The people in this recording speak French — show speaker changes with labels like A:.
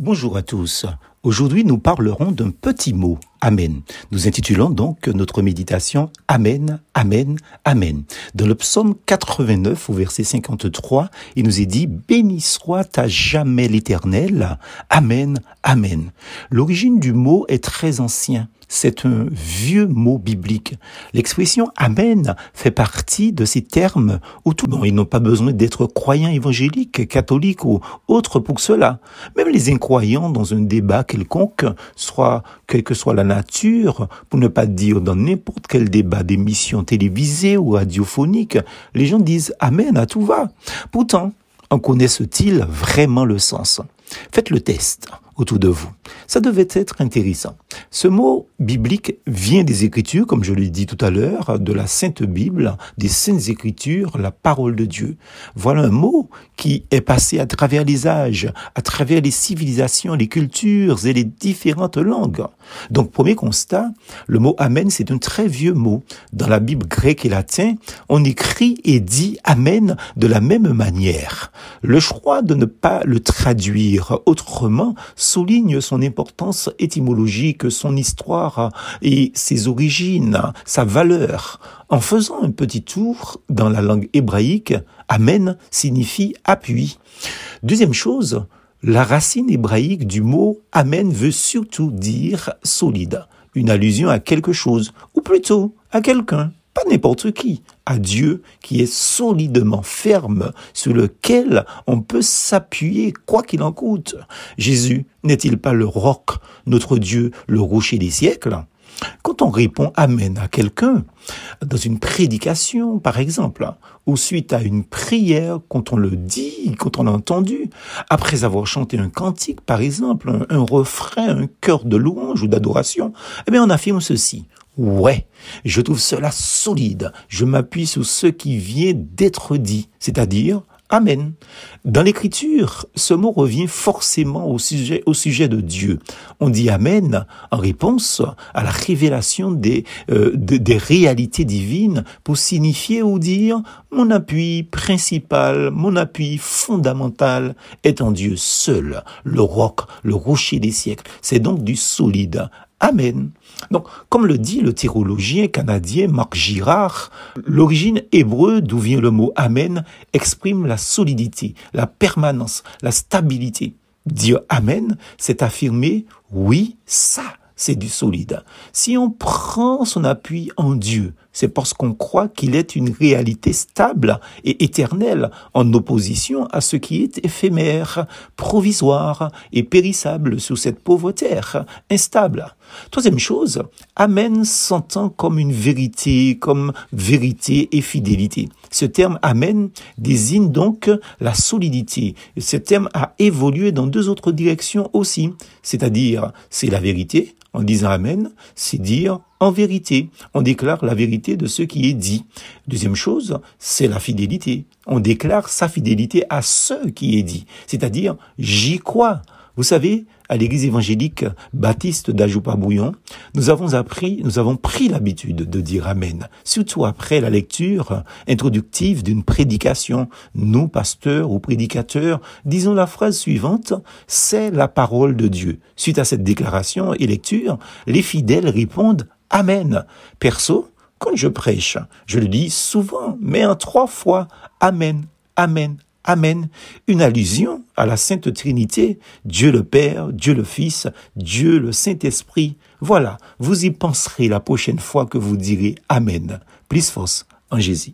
A: Bonjour à tous. Aujourd'hui, nous parlerons d'un petit mot, Amen. Nous intitulons donc notre méditation Amen, Amen, Amen. Dans le psaume 89 au verset 53, il nous est dit Béni soit à jamais l'éternel. Amen, Amen. L'origine du mot est très ancien c'est un vieux mot biblique. L'expression Amen fait partie de ces termes où tout, bon, ils n'ont pas besoin d'être croyants évangéliques, catholiques ou autres pour cela. Même les incroyants dans un débat quelconque, soit quelle que soit la nature, pour ne pas dire dans n'importe quel débat d'émission télévisée ou radiophonique, les gens disent Amen à tout va. Pourtant, en connaissent-ils vraiment le sens? Faites le test autour de vous. Ça devait être intéressant. Ce mot biblique vient des Écritures, comme je l'ai dit tout à l'heure, de la Sainte Bible, des Saintes Écritures, la parole de Dieu. Voilà un mot qui est passé à travers les âges, à travers les civilisations, les cultures et les différentes langues. Donc, premier constat, le mot Amen, c'est un très vieux mot. Dans la Bible grecque et latine, on écrit et dit Amen de la même manière. Le choix de ne pas le traduire autrement souligne son importance étymologique, son histoire et ses origines, sa valeur. En faisant un petit tour dans la langue hébraïque, Amen signifie appui. Deuxième chose, la racine hébraïque du mot Amen veut surtout dire solide, une allusion à quelque chose, ou plutôt à quelqu'un pas n'importe qui, à Dieu qui est solidement ferme, sur lequel on peut s'appuyer quoi qu'il en coûte. Jésus n'est-il pas le roc, notre Dieu, le rocher des siècles? Quand on répond Amen à quelqu'un, dans une prédication par exemple, ou suite à une prière, quand on le dit, quand on l'a entendu, après avoir chanté un cantique par exemple, un, refrain, un chœur de louange ou d'adoration, eh bien on affirme ceci. Ouais, je trouve cela solide. Je m'appuie sur ce qui vient d'être dit, c'est-à-dire Amen. Dans l'écriture, ce mot revient forcément au sujet, au sujet de Dieu. On dit Amen en réponse à la révélation des, euh, des réalités divines pour signifier ou dire mon appui principal, mon appui fondamental est en Dieu seul, le roc, le rocher des siècles. C'est donc du solide. Amen. Donc, comme le dit le théologien canadien Marc Girard, l'origine hébreu d'où vient le mot Amen exprime la solidité, la permanence, la stabilité. Dire Amen, c'est affirmer oui, ça, c'est du solide. Si on prend son appui en Dieu, c'est parce qu'on croit qu'il est une réalité stable et éternelle en opposition à ce qui est éphémère, provisoire et périssable sur cette pauvre terre, instable. Troisième chose, Amen s'entend comme une vérité, comme vérité et fidélité. Ce terme Amen désigne donc la solidité. Ce terme a évolué dans deux autres directions aussi, c'est-à-dire c'est la vérité, en disant Amen, c'est dire en vérité. On déclare la vérité de ce qui est dit. Deuxième chose, c'est la fidélité. On déclare sa fidélité à ce qui est dit. C'est-à-dire, j'y crois. Vous savez, à l'église évangélique baptiste d'Ajoupa-Bouillon, nous avons appris, nous avons pris l'habitude de dire Amen, surtout après la lecture introductive d'une prédication. Nous, pasteurs ou prédicateurs, disons la phrase suivante, c'est la parole de Dieu. Suite à cette déclaration et lecture, les fidèles répondent Amen. Perso, quand je prêche, je le dis souvent, mais en trois fois, Amen, Amen, Amen. Une allusion à la Sainte Trinité, Dieu le Père, Dieu le Fils, Dieu le Saint-Esprit. Voilà, vous y penserez la prochaine fois que vous direz Amen. Plus force en Jésus.